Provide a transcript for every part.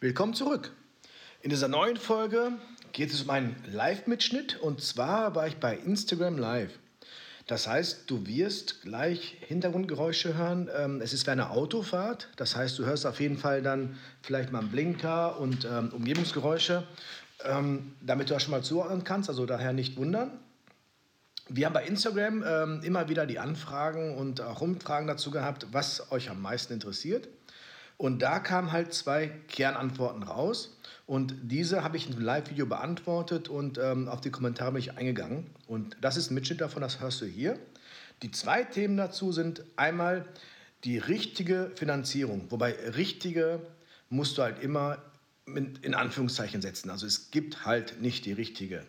Willkommen zurück. In dieser neuen Folge geht es um einen Live-Mitschnitt und zwar war ich bei Instagram Live. Das heißt, du wirst gleich Hintergrundgeräusche hören. Ähm, es ist wie eine Autofahrt. Das heißt, du hörst auf jeden Fall dann vielleicht mal einen Blinker und ähm, Umgebungsgeräusche, ähm, damit du das schon mal zuordnen kannst. Also daher nicht wundern. Wir haben bei Instagram immer wieder die Anfragen und auch Umfragen dazu gehabt, was euch am meisten interessiert. Und da kamen halt zwei Kernantworten raus. Und diese habe ich in einem Live-Video beantwortet und ähm, auf die Kommentare bin ich eingegangen. Und das ist ein Mitschnitt davon, das hörst du hier. Die zwei Themen dazu sind einmal die richtige Finanzierung. Wobei richtige musst du halt immer in Anführungszeichen setzen. Also es gibt halt nicht die richtige.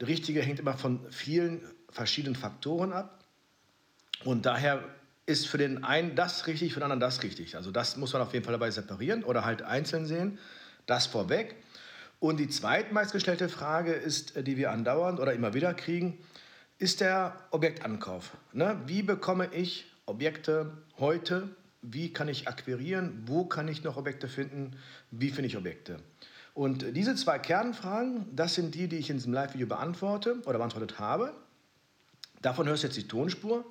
Die richtige hängt immer von vielen verschiedenen Faktoren ab. Und daher ist für den einen das richtig, für den anderen das richtig. Also das muss man auf jeden Fall dabei separieren oder halt einzeln sehen. Das vorweg. Und die zweitmeistgestellte Frage ist, äh, die wir andauernd oder immer wieder kriegen, ist der Objektankauf. Ne? Wie bekomme ich Objekte heute? Wie kann ich akquirieren? Wo kann ich noch Objekte finden? Wie finde ich Objekte? Und diese zwei Kernfragen, das sind die, die ich in diesem Live-Video beantworte oder beantwortet habe. Davon hörst du jetzt die Tonspur.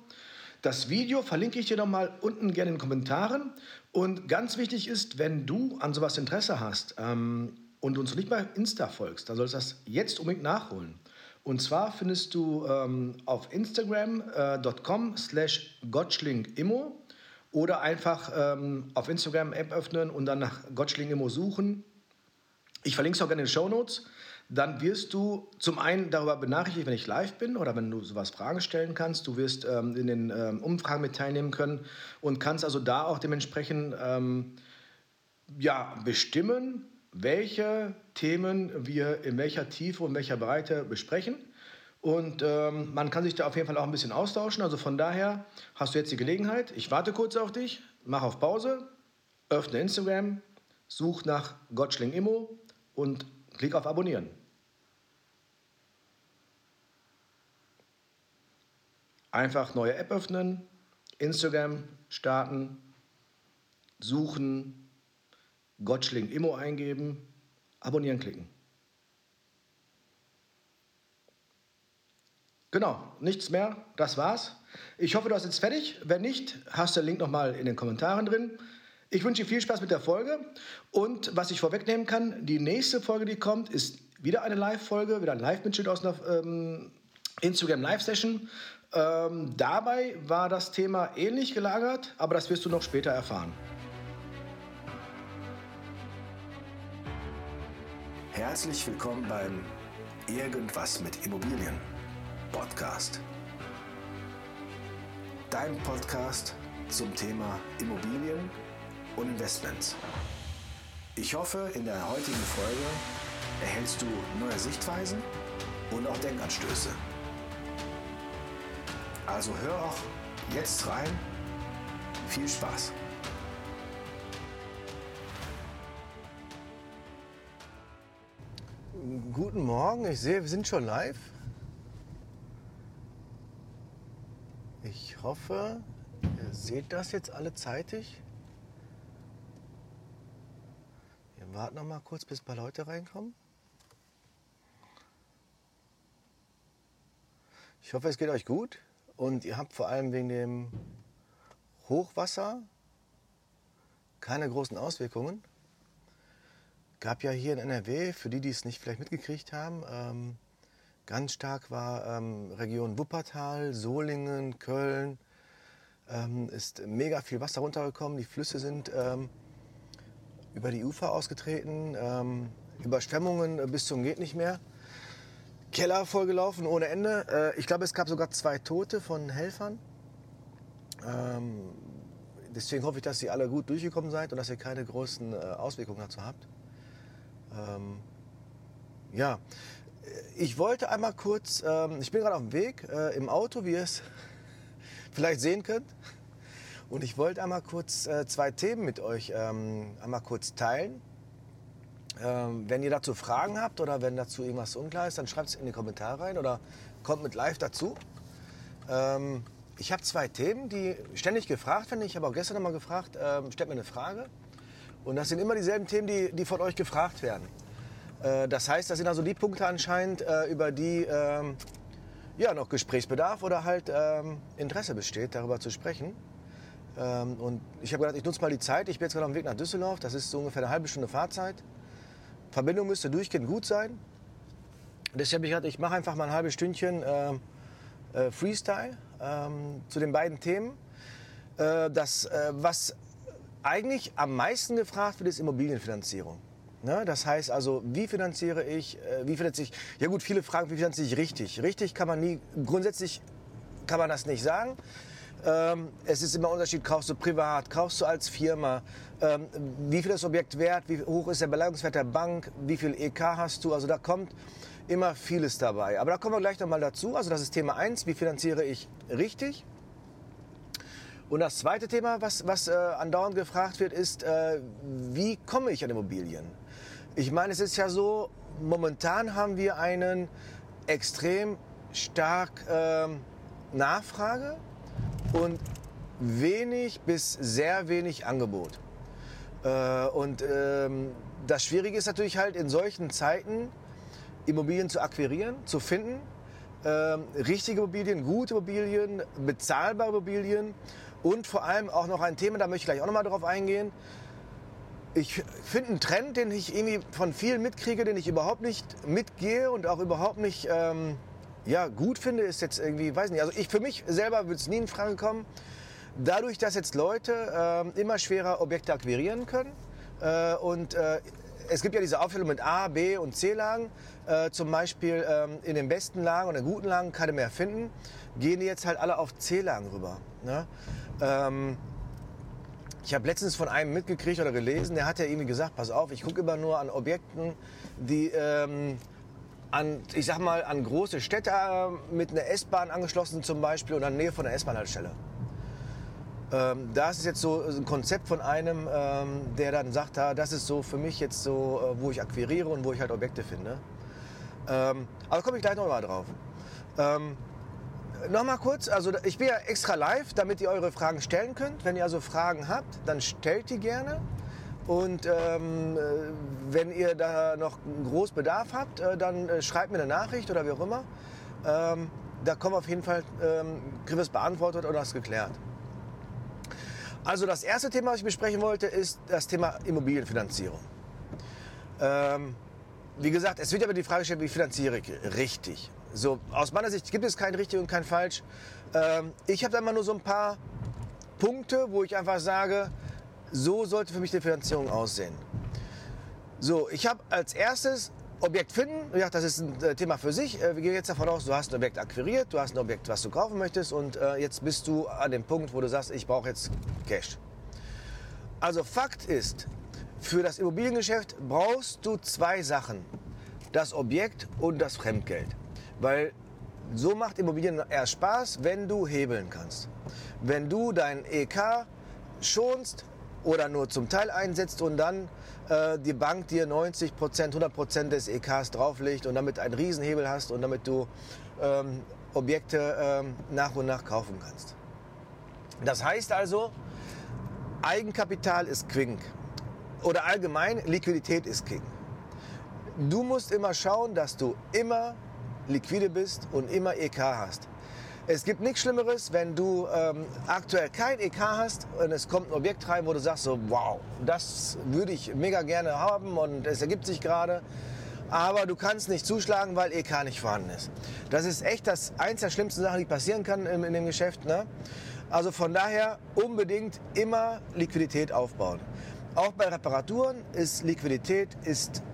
Das Video verlinke ich dir nochmal unten gerne in den Kommentaren. Und ganz wichtig ist, wenn du an sowas Interesse hast ähm, und uns nicht bei Insta folgst, dann sollst du das jetzt unbedingt nachholen. Und zwar findest du ähm, auf instagram.com äh, slash gottschlingimmo oder einfach ähm, auf Instagram App öffnen und dann nach gottschlingimmo suchen. Ich verlinke es auch gerne in den Show Notes dann wirst du zum einen darüber benachrichtigt, wenn ich live bin oder wenn du sowas Fragen stellen kannst. Du wirst ähm, in den ähm, Umfragen mit teilnehmen können und kannst also da auch dementsprechend ähm, ja, bestimmen, welche Themen wir in welcher Tiefe und welcher Breite besprechen. Und ähm, man kann sich da auf jeden Fall auch ein bisschen austauschen. Also von daher hast du jetzt die Gelegenheit. Ich warte kurz auf dich, mach auf Pause, öffne Instagram, such nach Gottschling Immo und klick auf Abonnieren. Einfach neue App öffnen, Instagram starten, suchen, Gottschling Immo eingeben, abonnieren klicken. Genau, nichts mehr, das war's. Ich hoffe, du hast jetzt fertig. Wenn nicht, hast du den Link nochmal in den Kommentaren drin. Ich wünsche dir viel Spaß mit der Folge. Und was ich vorwegnehmen kann, die nächste Folge, die kommt, ist wieder eine Live-Folge, wieder ein Live-Mitschnitt aus einer ähm, Instagram Live-Session. Ähm, dabei war das Thema ähnlich gelagert, aber das wirst du noch später erfahren. Herzlich willkommen beim Irgendwas mit Immobilien Podcast. Dein Podcast zum Thema Immobilien und Investments. Ich hoffe, in der heutigen Folge erhältst du neue Sichtweisen und auch Denkanstöße. Also hör auch jetzt rein. Viel Spaß! Guten Morgen, ich sehe, wir sind schon live. Ich hoffe, ihr seht das jetzt alle zeitig. Wir warten noch mal kurz, bis ein paar Leute reinkommen. Ich hoffe, es geht euch gut und ihr habt vor allem wegen dem Hochwasser keine großen Auswirkungen. Gab ja hier in NRW, für die, die es nicht vielleicht mitgekriegt haben, ähm, ganz stark war ähm, Region Wuppertal, Solingen, Köln, ähm, ist mega viel Wasser runtergekommen. Die Flüsse sind ähm, über die Ufer ausgetreten, ähm, Überschwemmungen bis zum geht nicht mehr. Keller vollgelaufen ohne Ende. Äh, ich glaube, es gab sogar zwei Tote von Helfern. Ähm, deswegen hoffe ich, dass ihr alle gut durchgekommen seid und dass ihr keine großen äh, Auswirkungen dazu habt. Ähm, ja, ich wollte einmal kurz, ähm, ich bin gerade auf dem Weg äh, im Auto, wie ihr es vielleicht sehen könnt. Und ich wollte einmal kurz äh, zwei Themen mit euch ähm, einmal kurz teilen. Ähm, wenn ihr dazu Fragen habt oder wenn dazu irgendwas unklar ist, dann schreibt es in die Kommentare rein oder kommt mit live dazu. Ähm, ich habe zwei Themen, die ständig gefragt werden. Ich habe auch gestern noch mal gefragt, ähm, stellt mir eine Frage. Und das sind immer dieselben Themen, die, die von euch gefragt werden. Äh, das heißt, das sind also die Punkte anscheinend, äh, über die ähm, ja, noch Gesprächsbedarf oder halt ähm, Interesse besteht, darüber zu sprechen. Ähm, und ich habe gedacht, ich nutze mal die Zeit. Ich bin jetzt gerade auf dem Weg nach Düsseldorf. Das ist so ungefähr eine halbe Stunde Fahrzeit. Verbindung müsste durchgehend gut sein. Deshalb habe ich gedacht, ich mache einfach mal ein halbes Stündchen äh, äh, Freestyle ähm, zu den beiden Themen. Äh, das, äh, was eigentlich am meisten gefragt wird, ist Immobilienfinanzierung. Ne? Das heißt also, wie finanziere ich, äh, wie finanziere ich, ja gut, viele fragen, wie finanziere ich richtig? Richtig kann man nie, grundsätzlich kann man das nicht sagen. Ähm, es ist immer ein Unterschied, kaufst du privat, kaufst du als Firma, ähm, wie viel das Objekt wert, wie hoch ist der Beleihungswert der Bank, wie viel EK hast du, also da kommt immer vieles dabei. Aber da kommen wir gleich nochmal dazu, also das ist Thema 1, wie finanziere ich richtig? Und das zweite Thema, was, was äh, andauernd gefragt wird, ist, äh, wie komme ich an Immobilien? Ich meine, es ist ja so, momentan haben wir einen extrem stark äh, Nachfrage und wenig bis sehr wenig Angebot. Äh, und ähm, das Schwierige ist natürlich halt in solchen Zeiten Immobilien zu akquirieren, zu finden. Ähm, richtige Immobilien, gute Immobilien, bezahlbare Immobilien und vor allem auch noch ein Thema, da möchte ich gleich auch noch mal drauf eingehen, ich finde einen Trend, den ich irgendwie von vielen mitkriege, den ich überhaupt nicht mitgehe und auch überhaupt nicht ähm, ja, gut finde, ist jetzt irgendwie, weiß nicht, also ich für mich selber würde es nie in Frage kommen. Dadurch, dass jetzt Leute äh, immer schwerer Objekte akquirieren können äh, und äh, es gibt ja diese Aufstellung mit A, B und C-Lagen, äh, zum Beispiel ähm, in den besten Lagen und in den guten Lagen keine mehr finden, gehen die jetzt halt alle auf C-Lagen rüber. Ne? Ähm, ich habe letztens von einem mitgekriegt oder gelesen, der hat ja irgendwie gesagt, pass auf, ich gucke immer nur an Objekten, die ähm, an, ich sag mal, an große Städte äh, mit einer S-Bahn angeschlossen zum Beispiel oder in der Nähe von einer S-Bahn-Haltestelle. Ähm, das ist jetzt so ein Konzept von einem, ähm, der dann sagt, ah, das ist so für mich jetzt so, äh, wo ich akquiriere und wo ich halt Objekte finde. Ähm, aber komme ich gleich noch mal drauf. Ähm, Nochmal kurz, also ich bin ja extra live, damit ihr eure Fragen stellen könnt. Wenn ihr also Fragen habt, dann stellt die gerne. Und ähm, äh, wenn ihr da noch einen großen Bedarf habt, äh, dann äh, schreibt mir eine Nachricht oder wie auch immer. Ähm, da kommen auf jeden Fall, ähm, es beantwortet oder es geklärt. Also das erste Thema, was ich besprechen wollte, ist das Thema Immobilienfinanzierung. Ähm, wie gesagt, es wird aber die Frage gestellt, wie finanziere ich richtig? So, aus meiner Sicht gibt es kein richtig und kein falsch. Ähm, ich habe da immer nur so ein paar Punkte, wo ich einfach sage, so sollte für mich die Finanzierung aussehen. So, ich habe als erstes Objekt finden. Ja, das ist ein äh, Thema für sich. Äh, wir gehen jetzt davon aus, du hast ein Objekt akquiriert, du hast ein Objekt, was du kaufen möchtest und äh, jetzt bist du an dem Punkt, wo du sagst, ich brauche jetzt Cash. Also Fakt ist, für das Immobiliengeschäft brauchst du zwei Sachen. Das Objekt und das Fremdgeld. Weil so macht Immobilien erst Spaß, wenn du hebeln kannst. Wenn du dein EK schonst oder nur zum Teil einsetzt und dann äh, die Bank dir 90 Prozent, 100 Prozent des EKs drauflegt und damit einen Riesenhebel hast und damit du ähm, Objekte ähm, nach und nach kaufen kannst. Das heißt also, Eigenkapital ist King oder allgemein Liquidität ist King. Du musst immer schauen, dass du immer liquide bist und immer EK hast. Es gibt nichts Schlimmeres, wenn du ähm, aktuell kein EK hast und es kommt ein Objekt rein, wo du sagst so, wow, das würde ich mega gerne haben und es ergibt sich gerade. Aber du kannst nicht zuschlagen, weil EK nicht vorhanden ist. Das ist echt das eins der schlimmsten Sachen, die passieren kann in, in dem Geschäft. Ne? Also von daher unbedingt immer Liquidität aufbauen. Auch bei Reparaturen ist Liquidität ist,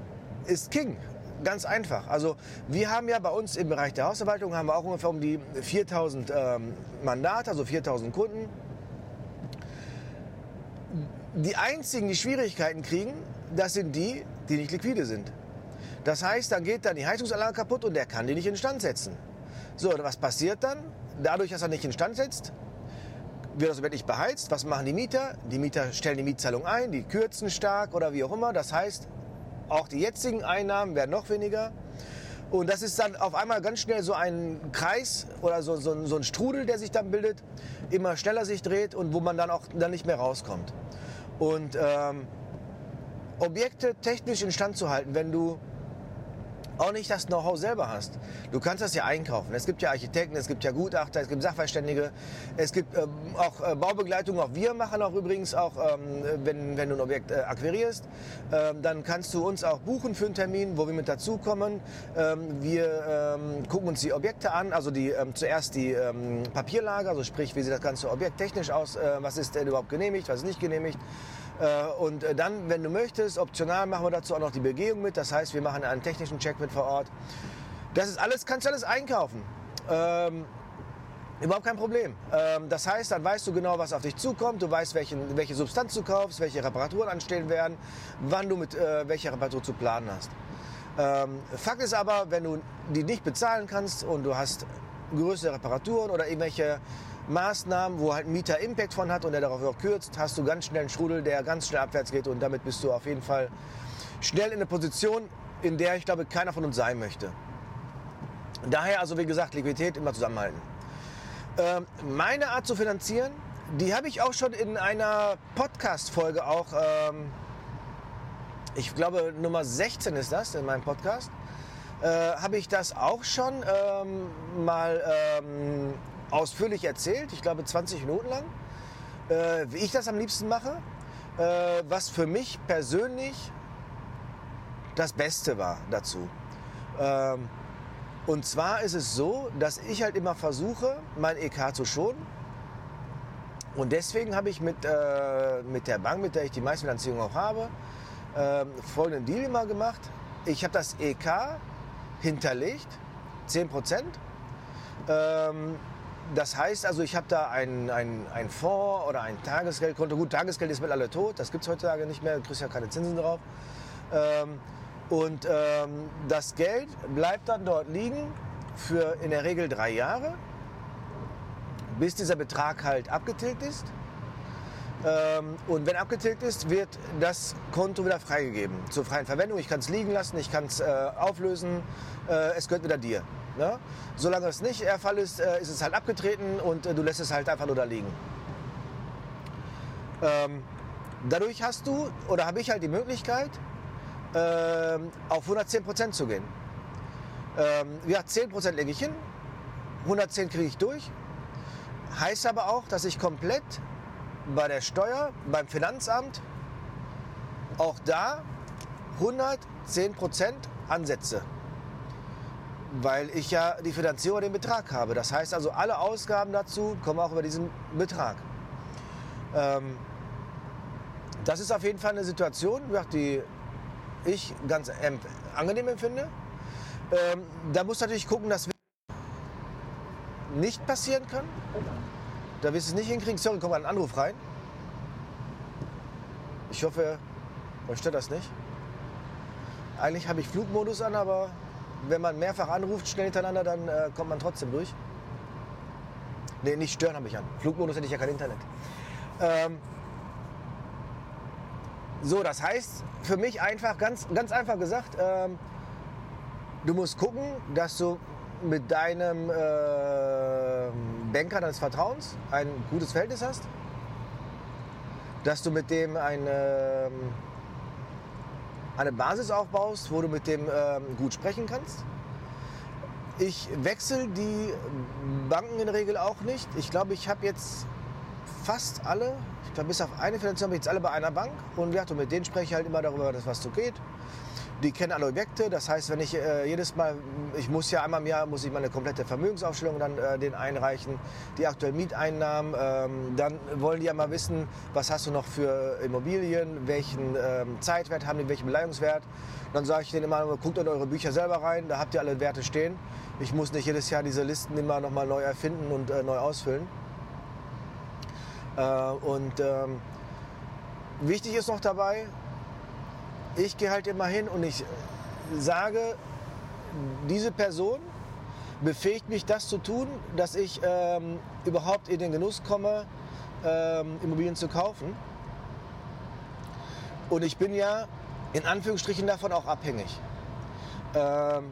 ist King. Ganz einfach. Also wir haben ja bei uns im Bereich der Hausverwaltung haben wir auch ungefähr um die 4000 ähm, Mandate, also 4000 Kunden. Die einzigen, die Schwierigkeiten kriegen, das sind die, die nicht liquide sind. Das heißt, dann geht dann die Heizungsanlage kaputt und der kann die nicht instand setzen. So, was passiert dann? Dadurch, dass er nicht instand setzt, wird das Objekt nicht beheizt. Was machen die Mieter? Die Mieter stellen die Mietzahlung ein, die kürzen stark oder wie auch immer. Das heißt, auch die jetzigen Einnahmen werden noch weniger. Und das ist dann auf einmal ganz schnell so ein Kreis oder so, so, so ein Strudel, der sich dann bildet, immer schneller sich dreht und wo man dann auch dann nicht mehr rauskommt. Und ähm, Objekte technisch instand zu halten, wenn du auch nicht das Know-how selber hast. Du kannst das ja einkaufen. Es gibt ja Architekten, es gibt ja Gutachter, es gibt Sachverständige, es gibt ähm, auch äh, Baubegleitung. Auch wir machen auch übrigens auch, ähm, wenn, wenn du ein Objekt äh, akquirierst, ähm, dann kannst du uns auch buchen für einen Termin, wo wir mit dazukommen. Ähm, wir ähm, gucken uns die Objekte an, also die, ähm, zuerst die Papierlage, also sprich, wie sieht das ganze Objekt technisch aus, äh, was ist denn überhaupt genehmigt, was ist nicht genehmigt. Äh, und äh, dann, wenn du möchtest, optional machen wir dazu auch noch die Begehung mit. Das heißt, wir machen einen technischen Check mit vor Ort. Das ist alles, kannst du alles einkaufen. Ähm, überhaupt kein Problem. Ähm, das heißt, dann weißt du genau, was auf dich zukommt. Du weißt, welchen, welche Substanz du kaufst, welche Reparaturen anstehen werden, wann du mit äh, welcher Reparatur zu planen hast. Ähm, Fakt ist aber, wenn du die nicht bezahlen kannst und du hast größere Reparaturen oder irgendwelche Maßnahmen, wo halt Mieter Impact von hat und der darauf auch kürzt, hast du ganz schnell einen Strudel, der ganz schnell abwärts geht und damit bist du auf jeden Fall schnell in eine Position, in der ich glaube, keiner von uns sein möchte. Daher also, wie gesagt, Liquidität immer zusammenhalten. Ähm, meine Art zu finanzieren, die habe ich auch schon in einer Podcast-Folge auch, ähm, ich glaube Nummer 16 ist das in meinem Podcast, äh, habe ich das auch schon ähm, mal ähm, ausführlich erzählt, ich glaube 20 Minuten lang, äh, wie ich das am liebsten mache, äh, was für mich persönlich das Beste war dazu. Ähm, und zwar ist es so, dass ich halt immer versuche, mein EK zu schonen. Und deswegen habe ich mit, äh, mit der Bank, mit der ich die meiste Finanzierung auch habe, äh, folgenden Deal immer gemacht. Ich habe das EK hinterlegt, 10 Prozent. Ähm, das heißt also, ich habe da ein, ein, ein Fonds oder ein Tagesgeldkonto. Gut, Tagesgeld ist mit alle tot, das gibt es heutzutage nicht mehr, du kriegst ja keine Zinsen drauf. Ähm, und ähm, das Geld bleibt dann dort liegen für in der Regel drei Jahre, bis dieser Betrag halt abgetilgt ist. Ähm, und wenn abgetilgt ist, wird das Konto wieder freigegeben zur freien Verwendung. Ich kann es liegen lassen, ich kann es äh, auflösen, äh, es gehört wieder dir. Ne? Solange es nicht der Fall ist, äh, ist es halt abgetreten und äh, du lässt es halt einfach nur da liegen. Ähm, dadurch hast du oder habe ich halt die Möglichkeit, ähm, auf 110 Prozent zu gehen. Ähm, ja, 10 Prozent lege ich hin, 110 kriege ich durch. Heißt aber auch, dass ich komplett bei der Steuer, beim Finanzamt, auch da 110 Prozent ansetze weil ich ja die Finanzierung den Betrag habe. Das heißt also, alle Ausgaben dazu kommen auch über diesen Betrag. Ähm, das ist auf jeden Fall eine Situation, die ich ganz angenehm empfinde. Ähm, da muss natürlich gucken, dass nicht passieren kann. Da wirst du es nicht hinkriegen. Sorry, kommt ein Anruf rein. Ich hoffe, euch stört das nicht. Eigentlich habe ich Flugmodus an, aber wenn man mehrfach anruft, schnell hintereinander, dann äh, kommt man trotzdem durch. Nee, nicht stören habe ich an. Flugmodus hätte ich ja kein Internet. Ähm, so, das heißt für mich einfach, ganz, ganz einfach gesagt, ähm, du musst gucken, dass du mit deinem äh, Banker deines Vertrauens ein gutes Verhältnis hast, dass du mit dem ein äh, eine Basis aufbaust, wo du mit dem ähm, gut sprechen kannst. Ich wechsle die Banken in der Regel auch nicht. Ich glaube, ich habe jetzt fast alle, ich glaube bis auf eine Finanzierung, jetzt alle bei einer Bank. Und ja, mit denen spreche ich halt immer darüber, was so geht. Die kennen alle Objekte. Das heißt, wenn ich äh, jedes Mal, ich muss ja einmal im Jahr, muss ich meine komplette Vermögensaufstellung dann äh, den einreichen, die aktuellen Mieteinnahmen. Ähm, dann wollen die ja mal wissen, was hast du noch für Immobilien, welchen ähm, Zeitwert haben die, welchen Beleihungswert. Dann sage ich denen immer, guckt in eure Bücher selber rein, da habt ihr alle Werte stehen. Ich muss nicht jedes Jahr diese Listen immer noch mal neu erfinden und äh, neu ausfüllen. Äh, und ähm, wichtig ist noch dabei, ich gehe halt immer hin und ich sage, diese Person befähigt mich, das zu tun, dass ich ähm, überhaupt in den Genuss komme, ähm, Immobilien zu kaufen. Und ich bin ja in Anführungsstrichen davon auch abhängig. Ähm,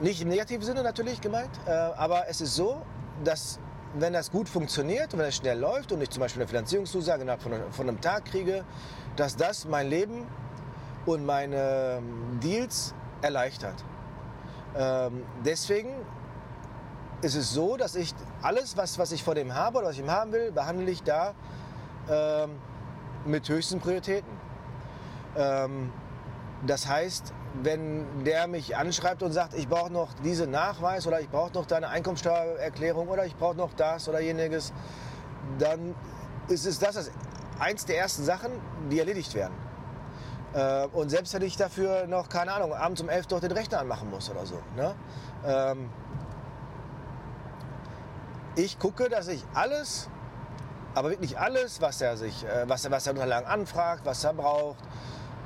nicht im negativen Sinne natürlich gemeint, äh, aber es ist so, dass wenn das gut funktioniert wenn es schnell läuft und ich zum Beispiel eine Finanzierungszusage innerhalb von, von einem Tag kriege, dass das mein Leben und meine ähm, Deals erleichtert. Ähm, deswegen ist es so, dass ich alles, was, was ich vor dem habe oder was ich ihm haben will, behandle ich da ähm, mit höchsten Prioritäten. Ähm, das heißt, wenn der mich anschreibt und sagt, ich brauche noch diesen Nachweis oder ich brauche noch deine Einkommensteuererklärung oder ich brauche noch das oder jeniges, dann ist es das, das eins der ersten Sachen, die erledigt werden. Äh, und selbst wenn ich dafür noch, keine Ahnung, abends um elf doch den Rechner anmachen muss oder so. Ne? Ähm, ich gucke, dass ich alles, aber wirklich alles, was er sich, äh, was, er, was er Unterlagen anfragt, was er braucht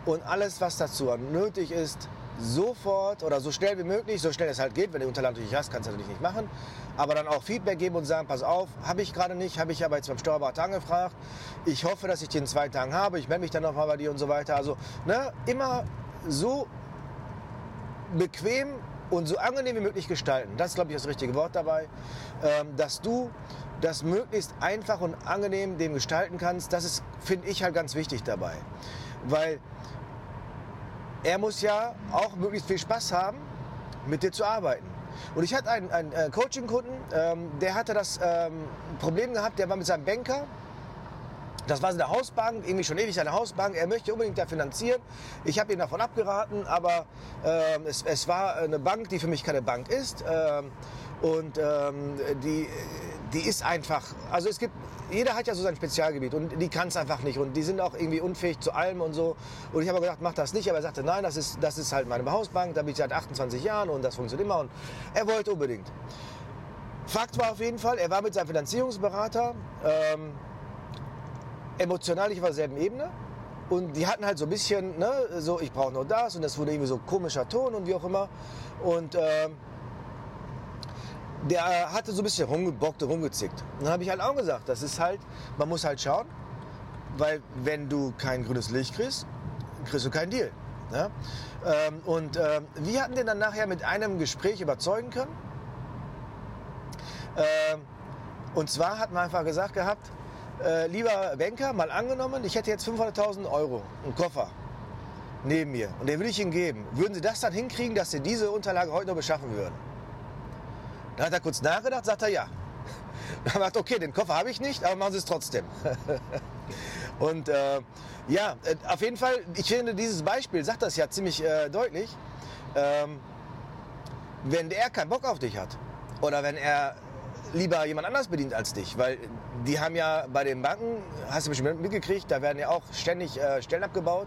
und alles, was dazu nötig ist, sofort oder so schnell wie möglich, so schnell es halt geht, wenn du Unterlagen natürlich hast, kannst du natürlich nicht machen, aber dann auch Feedback geben und sagen, pass auf, habe ich gerade nicht, habe ich aber jetzt beim Steuerberater angefragt, ich hoffe, dass ich die in zwei Tagen habe, ich melde mich dann nochmal bei dir und so weiter. Also ne, immer so bequem und so angenehm wie möglich gestalten. Das ist, glaube ich, das richtige Wort dabei. Ähm, dass du das möglichst einfach und angenehm dem gestalten kannst, das ist, finde ich, halt ganz wichtig dabei. Weil er muss ja auch möglichst viel Spaß haben, mit dir zu arbeiten. Und ich hatte einen, einen äh, Coaching-Kunden, ähm, der hatte das ähm, Problem gehabt, der war mit seinem Banker, das war seine Hausbank, irgendwie schon ewig seine Hausbank. Er möchte unbedingt da finanzieren. Ich habe ihn davon abgeraten, aber äh, es, es, war eine Bank, die für mich keine Bank ist. Äh, und ähm, die, die ist einfach, also es gibt, jeder hat ja so sein Spezialgebiet und die kann es einfach nicht und die sind auch irgendwie unfähig zu allem und so. Und ich habe gesagt, mach das nicht, aber er sagte, nein, das ist, das ist halt meine Hausbank, da bin ich seit 28 Jahren und das funktioniert immer und er wollte unbedingt. Fakt war auf jeden Fall, er war mit seinem Finanzierungsberater, ähm, emotional nicht auf derselben Ebene. Und die hatten halt so ein bisschen, ne, so ich brauche nur das und das wurde irgendwie so komischer Ton und wie auch immer. Und äh, der hatte so ein bisschen rumgebockt und rumgezickt. Und dann habe ich halt auch gesagt, das ist halt, man muss halt schauen, weil wenn du kein grünes Licht kriegst, kriegst du keinen Deal. Ne? Ähm, und äh, wir hatten den dann nachher mit einem Gespräch überzeugen können. Ähm, und zwar hat man einfach gesagt gehabt, äh, lieber Banker, mal angenommen, ich hätte jetzt 500.000 Euro, einen Koffer neben mir und den würde ich Ihnen geben. Würden Sie das dann hinkriegen, dass Sie diese Unterlage heute noch beschaffen würden? Dann hat er kurz nachgedacht, sagt er ja. Dann er gesagt, okay, den Koffer habe ich nicht, aber machen Sie es trotzdem. und äh, ja, äh, auf jeden Fall, ich finde, dieses Beispiel sagt das ja ziemlich äh, deutlich. Ähm, wenn er keinen Bock auf dich hat oder wenn er lieber jemand anders bedient als dich, weil die haben ja bei den Banken, hast du bestimmt mitgekriegt, da werden ja auch ständig äh, Stellen abgebaut,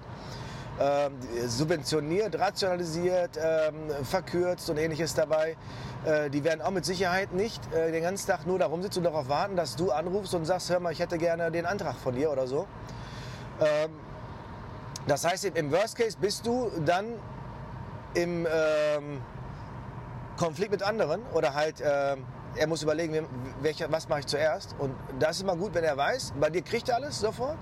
äh, subventioniert, rationalisiert, äh, verkürzt und ähnliches dabei. Äh, die werden auch mit Sicherheit nicht äh, den ganzen Tag nur darum sitzen und darauf warten, dass du anrufst und sagst, hör mal, ich hätte gerne den Antrag von dir oder so. Ähm, das heißt, im Worst Case bist du dann im ähm, Konflikt mit anderen oder halt ähm, er muss überlegen, welcher, was mache ich zuerst. Und das ist immer gut, wenn er weiß, bei dir kriegt er alles sofort.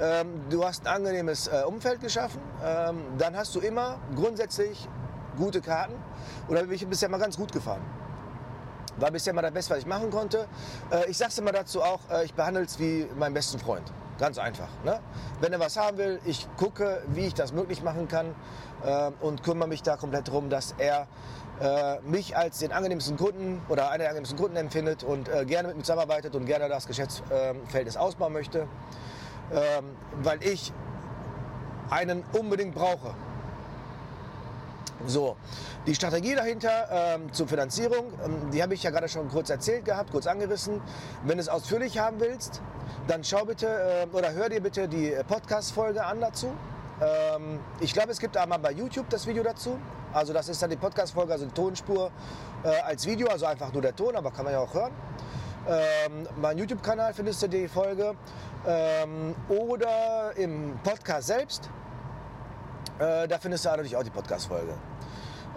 Ähm, du hast ein angenehmes äh, Umfeld geschaffen. Ähm, dann hast du immer grundsätzlich gute Karten. Oder bin ich bisher mal ganz gut gefahren. War bisher mal das Beste, was ich machen konnte. Äh, ich sage es immer dazu auch, äh, ich behandle es wie meinen besten Freund. Ganz einfach. Ne? Wenn er was haben will, ich gucke, wie ich das möglich machen kann äh, und kümmere mich da komplett darum, dass er äh, mich als den angenehmsten Kunden oder einer der angenehmsten Kunden empfindet und äh, gerne mit mir zusammenarbeitet und gerne das Geschäftsverhältnis ausbauen möchte, ähm, weil ich einen unbedingt brauche. So, die Strategie dahinter ähm, zur Finanzierung, ähm, die habe ich ja gerade schon kurz erzählt gehabt, kurz angerissen. Wenn du es ausführlich haben willst, dann schau bitte äh, oder hör dir bitte die Podcast-Folge an dazu. Ähm, ich glaube, es gibt einmal bei YouTube das Video dazu. Also das ist dann die Podcast-Folge, also die Tonspur äh, als Video, also einfach nur der Ton, aber kann man ja auch hören. Ähm, mein YouTube-Kanal findest du die Folge. Ähm, oder im Podcast selbst. Äh, da findest du natürlich auch die Podcast-Folge.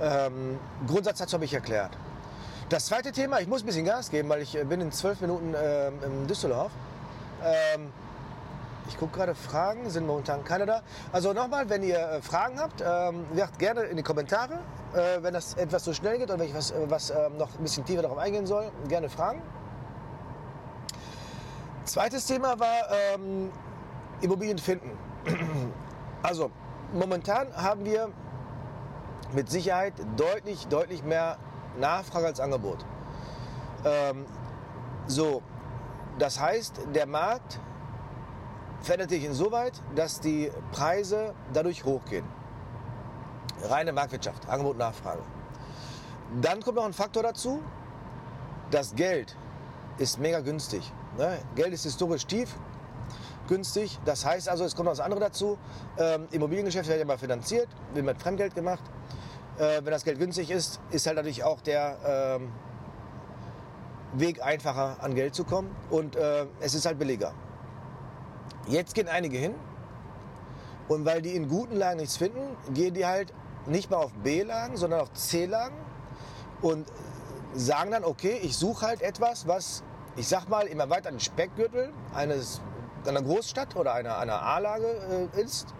Ähm, Grundsatz dazu habe ich erklärt. Das zweite Thema, ich muss ein bisschen Gas geben, weil ich äh, bin in zwölf Minuten ähm, in Düsseldorf. Ähm, ich gucke gerade, Fragen sind momentan keine da. Also nochmal, wenn ihr äh, Fragen habt, ähm, gerne in die Kommentare. Äh, wenn das etwas zu schnell geht oder wenn ich was, äh, was äh, noch ein bisschen tiefer darauf eingehen soll, gerne Fragen. Zweites Thema war ähm, Immobilien finden. Also momentan haben wir mit Sicherheit deutlich, deutlich mehr Nachfrage als Angebot. Ähm, so, das heißt, der Markt verändert sich insoweit, dass die Preise dadurch hochgehen. Reine Marktwirtschaft, Angebot, Nachfrage. Dann kommt noch ein Faktor dazu, das Geld ist mega günstig. Ne? Geld ist historisch tief, günstig. Das heißt also, es kommt noch das andere dazu. Ähm, Immobiliengeschäft wird ja mal finanziert, wird mit Fremdgeld gemacht. Äh, wenn das Geld günstig ist, ist halt natürlich auch der ähm, Weg einfacher an Geld zu kommen und äh, es ist halt billiger. Jetzt gehen einige hin. Und weil die in guten Lagen nichts finden, gehen die halt nicht mal auf B-Lagen, sondern auf C-Lagen und sagen dann, okay, ich suche halt etwas, was, ich sag mal, im erweiterten Speckgürtel eines, einer Großstadt oder einer, einer A-Lage äh, ist.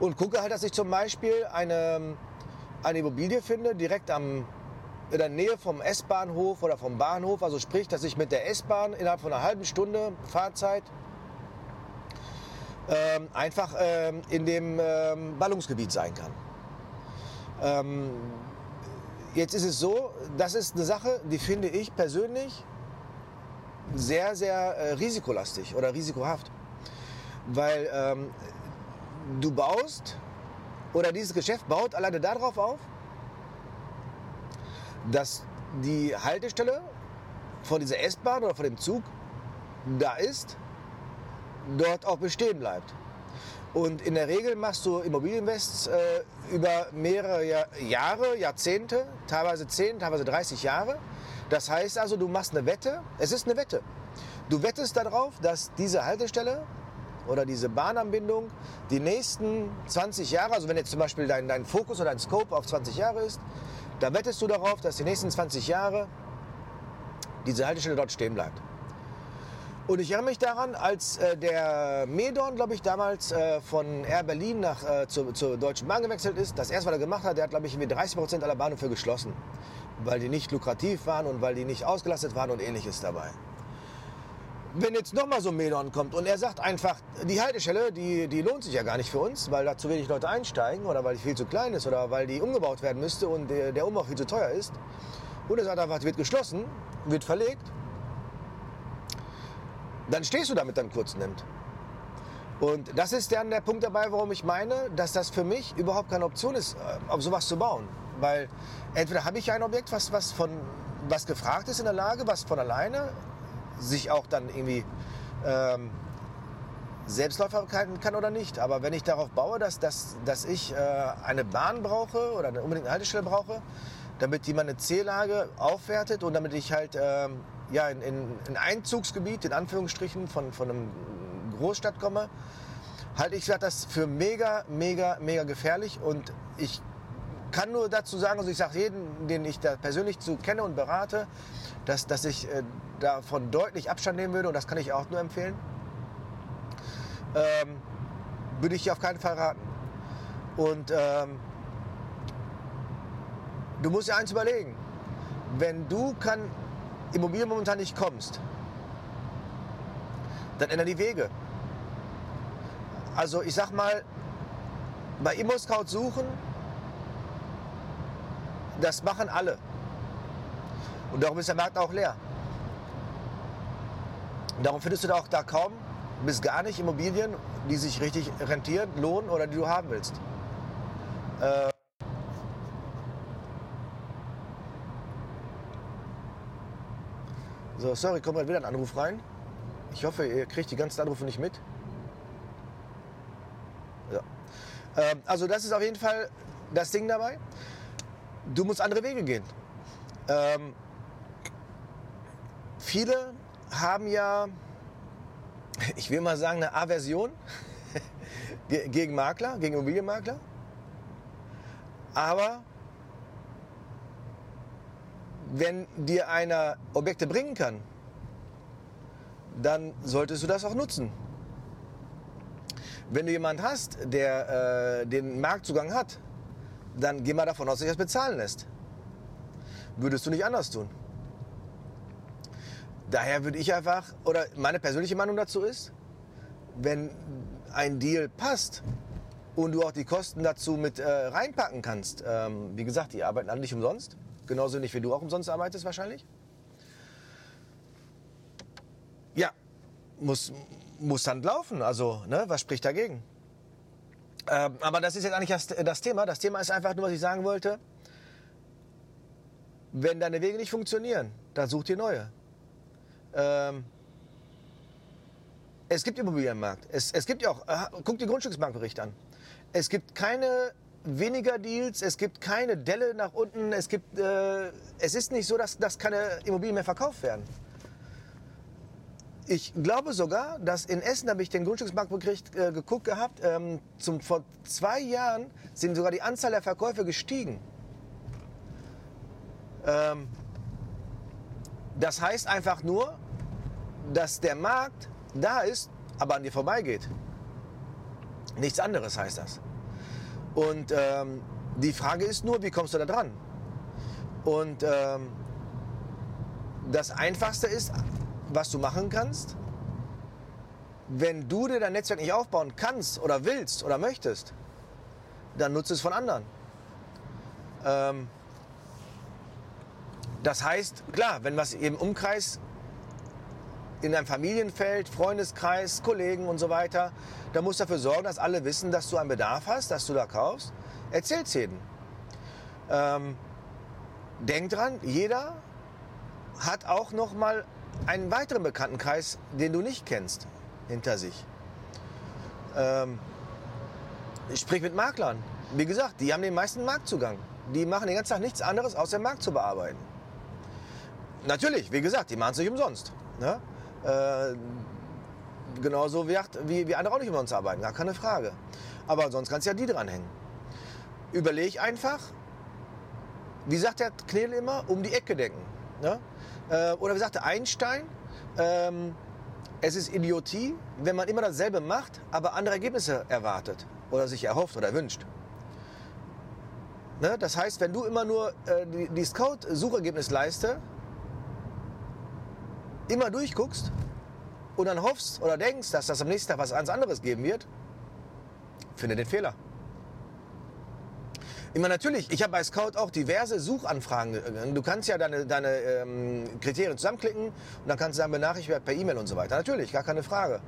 Und gucke halt, dass ich zum Beispiel eine, eine Immobilie finde, direkt am, in der Nähe vom S-Bahnhof oder vom Bahnhof, also sprich, dass ich mit der S-Bahn innerhalb von einer halben Stunde Fahrzeit ähm, einfach ähm, in dem ähm, Ballungsgebiet sein kann. Ähm, jetzt ist es so, das ist eine Sache, die finde ich persönlich sehr, sehr äh, risikolastig oder risikohaft. Weil ähm, du baust oder dieses Geschäft baut alleine darauf auf, dass die Haltestelle von dieser S-Bahn oder von dem Zug da ist, dort auch bestehen bleibt. Und in der Regel machst du Immobilieninvests äh, über mehrere Jahr, Jahre, Jahrzehnte, teilweise 10, teilweise 30 Jahre. Das heißt also, du machst eine Wette. Es ist eine Wette. Du wettest darauf, dass diese Haltestelle oder diese Bahnanbindung die nächsten 20 Jahre, also wenn jetzt zum Beispiel dein, dein Fokus oder dein Scope auf 20 Jahre ist, da wettest du darauf, dass die nächsten 20 Jahre diese Haltestelle dort stehen bleibt. Und ich erinnere mich daran, als äh, der Medon, glaube ich, damals äh, von Air Berlin nach, äh, zur, zur Deutschen Bahn gewechselt ist, das erste, was er gemacht hat, der hat, glaube ich, 30 Prozent aller Bahnhöfe geschlossen, weil die nicht lukrativ waren und weil die nicht ausgelastet waren und ähnliches dabei. Wenn jetzt nochmal so ein Medon kommt und er sagt einfach, die Haltestelle, die, die lohnt sich ja gar nicht für uns, weil da zu wenig Leute einsteigen oder weil die viel zu klein ist oder weil die umgebaut werden müsste und der, der Umbau viel zu teuer ist. Und er sagt einfach, die wird geschlossen, wird verlegt, dann stehst du da mit deinem kurzen Hemd. Und das ist dann der Punkt dabei, warum ich meine, dass das für mich überhaupt keine Option ist, äh, auf sowas zu bauen. Weil entweder habe ich ein Objekt, was, was, von, was gefragt ist in der Lage, was von alleine sich auch dann irgendwie ähm, Selbstläuferkeiten kann oder nicht. Aber wenn ich darauf baue, dass, dass, dass ich äh, eine Bahn brauche oder eine unbedingt eine Haltestelle brauche, damit die meine C-Lage aufwertet und damit ich halt ähm, ja, in, in, in Einzugsgebiet, in Anführungsstrichen, von, von einem Großstadt komme, halte ich das für mega, mega, mega gefährlich. Und ich kann nur dazu sagen, also ich sage jedem, den ich da persönlich zu kenne und berate, dass, dass ich äh, davon deutlich Abstand nehmen würde und das kann ich auch nur empfehlen. Ähm, würde ich hier auf keinen Fall raten. Und ähm, du musst dir eins überlegen. Wenn du kann Immobilien momentan nicht kommst, dann ändern die Wege. Also ich sag mal, bei ImmoScout suchen, das machen alle. Und darum ist der Markt auch leer. Und darum findest du da auch da kaum bis gar nicht Immobilien, die sich richtig rentieren, lohnen oder die du haben willst. Äh So, sorry, kommt gerade wieder ein Anruf rein. Ich hoffe, ihr kriegt die ganzen Anrufe nicht mit. Ja. Ähm, also das ist auf jeden Fall das Ding dabei. Du musst andere Wege gehen. Ähm, viele haben ja, ich will mal sagen, eine Aversion gegen Makler, gegen Immobilienmakler. Aber wenn dir einer Objekte bringen kann, dann solltest du das auch nutzen. Wenn du jemanden hast, der äh, den Marktzugang hat, dann geh mal davon aus, dass sich das bezahlen lässt. Würdest du nicht anders tun. daher würde ich einfach, oder meine persönliche Meinung dazu ist, wenn ein Deal passt und du auch die Kosten dazu mit äh, reinpacken kannst, ähm, wie gesagt, die arbeiten alle nicht umsonst, genauso nicht wie du auch umsonst arbeitest wahrscheinlich. Ja, muss, muss dann laufen, also ne, was spricht dagegen? Ähm, aber das ist jetzt eigentlich das, das Thema. Das Thema ist einfach nur, was ich sagen wollte. Wenn deine Wege nicht funktionieren, dann such dir neue. Ähm, es gibt Immobilienmarkt. Es, es gibt ja auch, äh, guck die Grundstücksmarktbericht an. Es gibt keine weniger Deals, es gibt keine Delle nach unten, es gibt, äh, es ist nicht so, dass, dass keine Immobilien mehr verkauft werden. Ich glaube sogar, dass in Essen, habe ich den Grundstücksmarktbericht äh, geguckt gehabt, ähm, zum, vor zwei Jahren sind sogar die Anzahl der Verkäufe gestiegen. Ähm, das heißt einfach nur, dass der Markt da ist, aber an dir vorbeigeht. Nichts anderes heißt das. Und ähm, die Frage ist nur, wie kommst du da dran? Und ähm, das Einfachste ist, was du machen kannst, wenn du dir dein Netzwerk nicht aufbauen kannst oder willst oder möchtest, dann nutze es von anderen. Ähm, das heißt, klar, wenn was im Umkreis, in deinem Familienfeld, Freundeskreis, Kollegen und so weiter, dann musst du dafür sorgen, dass alle wissen, dass du einen Bedarf hast, dass du da kaufst. Erzähl's jedem. Ähm, denk dran, jeder hat auch noch mal einen weiteren Bekanntenkreis, den du nicht kennst, hinter sich. Ähm, ich sprich mit Maklern. Wie gesagt, die haben den meisten Marktzugang. Die machen den ganzen Tag nichts anderes, außer den Markt zu bearbeiten. Natürlich, wie gesagt, die machen es nicht umsonst. Ne? Äh, genauso wie, wie, wie andere auch nicht umsonst arbeiten, gar keine Frage. Aber sonst kannst du ja die dranhängen. Überleg einfach, wie sagt der Knedel immer, um die Ecke denken. Ne? Äh, oder wie sagte Einstein, ähm, es ist Idiotie, wenn man immer dasselbe macht, aber andere Ergebnisse erwartet oder sich erhofft oder wünscht. Ne? Das heißt, wenn du immer nur äh, die, die Scout-Suchergebnisleiste immer durchguckst und dann hoffst oder denkst, dass das am nächsten Tag was anderes geben wird, finde den Fehler. Immer natürlich, ich habe bei Scout auch diverse Suchanfragen. Du kannst ja deine, deine ähm, Kriterien zusammenklicken und dann kannst du sagen, benachrichtigt per E-Mail und so weiter. Natürlich, gar keine Frage.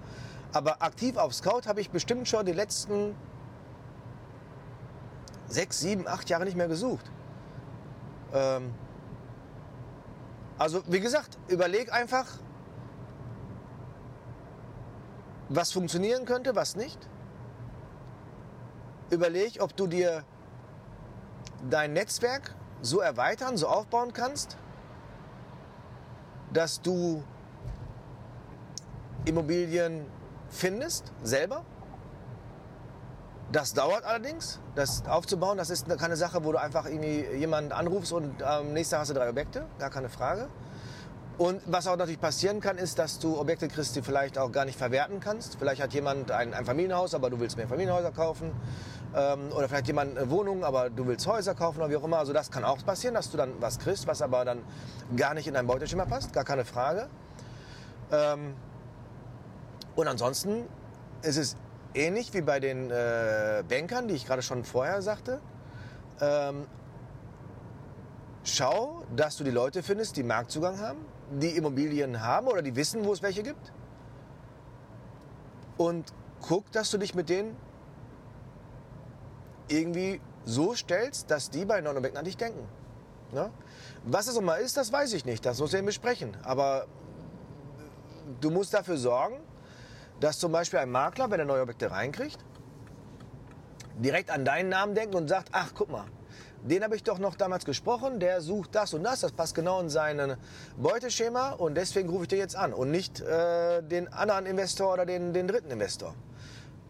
Aber aktiv auf Scout habe ich bestimmt schon die letzten sechs, sieben, acht Jahre nicht mehr gesucht. Ähm, also wie gesagt, überleg einfach, was funktionieren könnte, was nicht. Überleg, ob du dir dein Netzwerk so erweitern, so aufbauen kannst, dass du Immobilien findest, selber. Das dauert allerdings, das aufzubauen. Das ist keine Sache, wo du einfach irgendwie jemanden anrufst und am nächsten Tag hast du drei Objekte, gar keine Frage. Und was auch natürlich passieren kann, ist, dass du Objekte kriegst, die vielleicht auch gar nicht verwerten kannst. Vielleicht hat jemand ein, ein Familienhaus, aber du willst mehr Familienhäuser kaufen. Ähm, oder vielleicht jemand eine Wohnung, aber du willst Häuser kaufen oder wie auch immer. Also das kann auch passieren, dass du dann was kriegst, was aber dann gar nicht in dein Beuteschema passt. Gar keine Frage. Ähm, und ansonsten ist es ähnlich wie bei den äh, Bankern, die ich gerade schon vorher sagte. Ähm, schau, dass du die Leute findest, die Marktzugang haben, die Immobilien haben oder die wissen, wo es welche gibt. Und guck, dass du dich mit denen irgendwie so stellst, dass die bei Objekten an dich denken. Ne? Was es immer ist, das weiß ich nicht. Das muss wir besprechen. Aber du musst dafür sorgen, dass zum Beispiel ein Makler, wenn er neue Objekte reinkriegt, direkt an deinen Namen denkt und sagt, ach guck mal, den habe ich doch noch damals gesprochen, der sucht das und das, das passt genau in sein Beuteschema und deswegen rufe ich dir jetzt an und nicht äh, den anderen Investor oder den, den dritten Investor.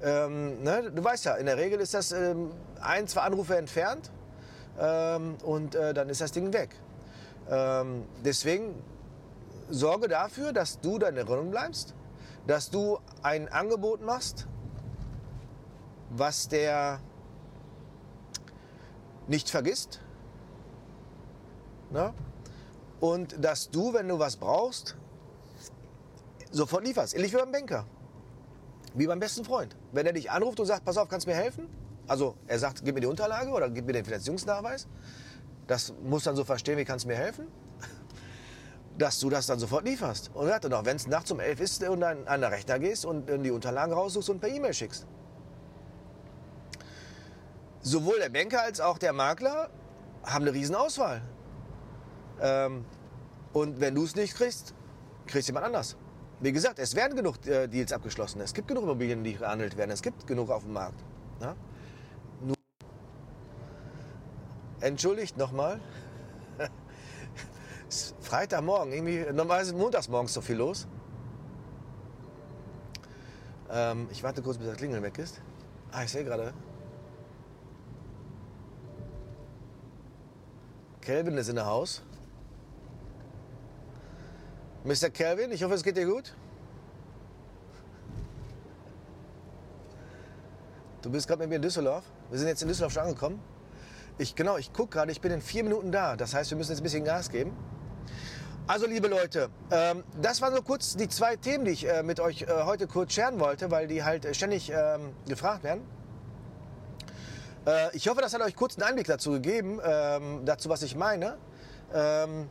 Ähm, ne? Du weißt ja, in der Regel ist das ähm, ein, zwei Anrufe entfernt ähm, und äh, dann ist das Ding weg. Ähm, deswegen sorge dafür, dass du deine Erinnerung bleibst, dass du ein Angebot machst, was der nicht vergisst. Ne? Und dass du, wenn du was brauchst, sofort lieferst. Ähnlich wie beim Banker. Wie beim besten Freund. Wenn er dich anruft und sagt, pass auf, kannst du mir helfen? Also er sagt, gib mir die Unterlage oder gib mir den Finanzierungsnachweis. Das muss dann so verstehen, wie kannst du mir helfen? Dass du das dann sofort lieferst. Und dann auch, wenn es nachts um elf ist und dann an den Rechner gehst und die Unterlagen raussuchst und per E-Mail schickst. Sowohl der Banker als auch der Makler haben eine riesen Auswahl. Ähm, und wenn du es nicht kriegst, kriegst jemand anders. Wie gesagt, es werden genug äh, Deals abgeschlossen. Es gibt genug Immobilien, die gehandelt werden. Es gibt genug auf dem Markt. Ja? Nur Entschuldigt nochmal. Freitagmorgen, irgendwie, normalerweise ist montags morgens so viel los. Ähm, ich warte kurz, bis das Klingeln weg ist. Ah, ich sehe gerade. Kelvin ist in der Haus. Mr. Kelvin, ich hoffe, es geht dir gut. Du bist gerade mit mir in Düsseldorf. Wir sind jetzt in Düsseldorf schon angekommen. Ich, genau, ich gucke gerade, ich bin in vier Minuten da. Das heißt, wir müssen jetzt ein bisschen Gas geben. Also, liebe Leute, ähm, das waren so kurz die zwei Themen, die ich äh, mit euch äh, heute kurz scheren wollte, weil die halt ständig ähm, gefragt werden. Äh, ich hoffe, das hat euch kurz einen Einblick dazu gegeben, ähm, dazu, was ich meine. Ähm,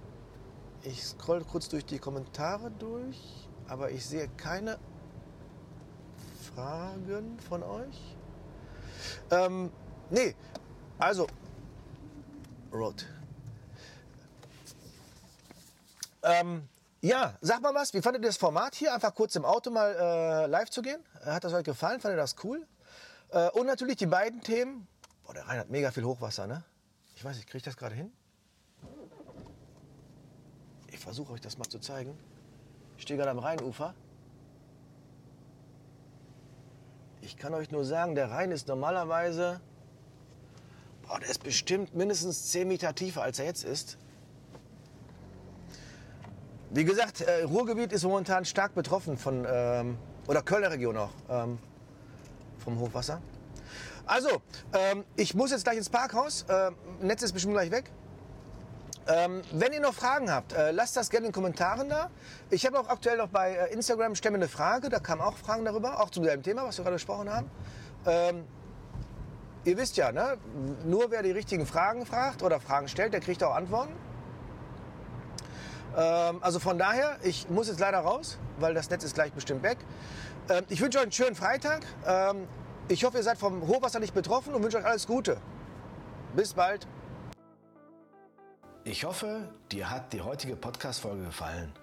ich scroll kurz durch die Kommentare durch, aber ich sehe keine Fragen von euch. Ähm, nee, also, Rot. Ähm, ja, sag mal was, wie fandet ihr das Format hier? Einfach kurz im Auto mal äh, live zu gehen. Hat das euch gefallen? Fandet ihr das cool? Äh, und natürlich die beiden Themen. Boah, der Rhein hat mega viel Hochwasser, ne? Ich weiß nicht, kriege ich das gerade hin? Ich versuche euch das mal zu zeigen. Ich stehe gerade am Rheinufer. Ich kann euch nur sagen, der Rhein ist normalerweise, boah, der ist bestimmt mindestens 10 Meter tiefer, als er jetzt ist. Wie gesagt, äh, Ruhrgebiet ist momentan stark betroffen von, ähm, oder Kölner Region auch, ähm, vom Hochwasser. Also, ähm, ich muss jetzt gleich ins Parkhaus. Ähm, Netz ist bestimmt gleich weg. Ähm, wenn ihr noch Fragen habt, äh, lasst das gerne in den Kommentaren da. Ich habe auch aktuell noch bei äh, Instagram Stemme eine Frage, da kamen auch Fragen darüber, auch zum selben Thema, was wir gerade besprochen haben. Ähm, ihr wisst ja, ne? nur wer die richtigen Fragen fragt oder Fragen stellt, der kriegt auch Antworten. Ähm, also von daher, ich muss jetzt leider raus, weil das Netz ist gleich bestimmt weg. Ähm, ich wünsche euch einen schönen Freitag. Ähm, ich hoffe, ihr seid vom Hochwasser nicht betroffen und wünsche euch alles Gute. Bis bald. Ich hoffe, dir hat die heutige Podcast-Folge gefallen.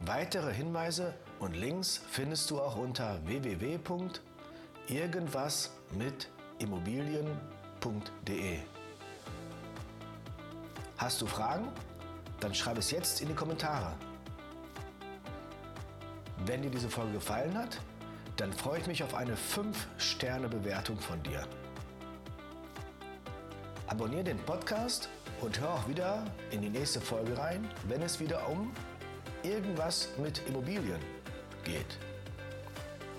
Weitere Hinweise und Links findest du auch unter www.irgendwasmitimmobilien.de. Hast du Fragen? Dann schreib es jetzt in die Kommentare. Wenn dir diese Folge gefallen hat, dann freue ich mich auf eine 5-Sterne-Bewertung von dir. Abonniere den Podcast und hör auch wieder in die nächste Folge rein, wenn es wieder um irgendwas mit Immobilien geht.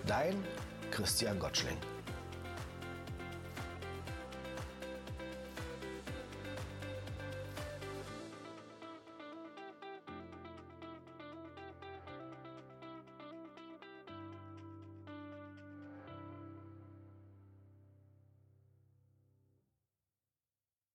Dein Christian Gottschling.